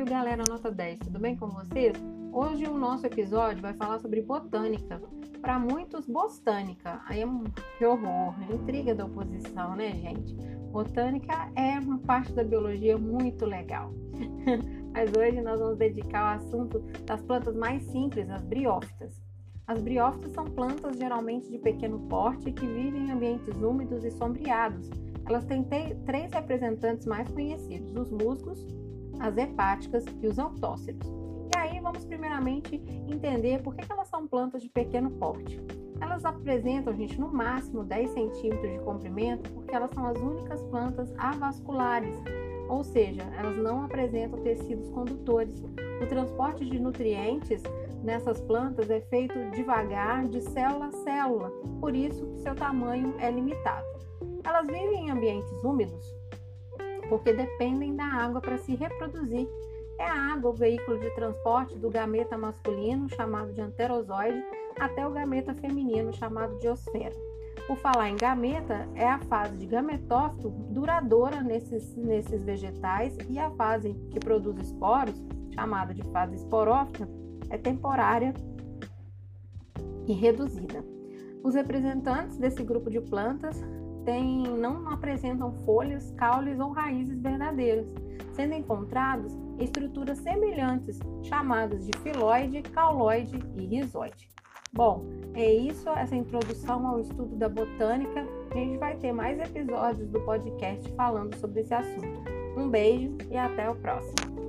galera nota 10, tudo bem com vocês? Hoje o nosso episódio vai falar sobre botânica. Para muitos, botânica. Aí é um horror, é intriga da oposição, né, gente? Botânica é uma parte da biologia muito legal. Mas hoje nós vamos dedicar ao assunto das plantas mais simples, as briófitas. As briófitas são plantas geralmente de pequeno porte que vivem em ambientes úmidos e sombreados. Elas têm três representantes mais conhecidos: os musgos, as hepáticas e os autóceros. E aí vamos primeiramente entender por que elas são plantas de pequeno porte. Elas apresentam, gente, no máximo 10 centímetros de comprimento, porque elas são as únicas plantas avasculares, ou seja, elas não apresentam tecidos condutores. O transporte de nutrientes nessas plantas é feito devagar, de célula a célula, por isso seu tamanho é limitado. Elas vivem em ambientes úmidos, porque dependem da água para se reproduzir. É a água o veículo de transporte do gameta masculino, chamado de anterozoide, até o gameta feminino, chamado de osfera. Por falar em gameta, é a fase de gametófito duradoura nesses, nesses vegetais e a fase que produz esporos, chamada de fase esporófita, é temporária e reduzida. Os representantes desse grupo de plantas não apresentam folhas, caules ou raízes verdadeiras, sendo encontrados estruturas semelhantes, chamadas de filoide, cauloide e rizoide. Bom, é isso, essa introdução ao estudo da botânica. A gente vai ter mais episódios do podcast falando sobre esse assunto. Um beijo e até o próximo.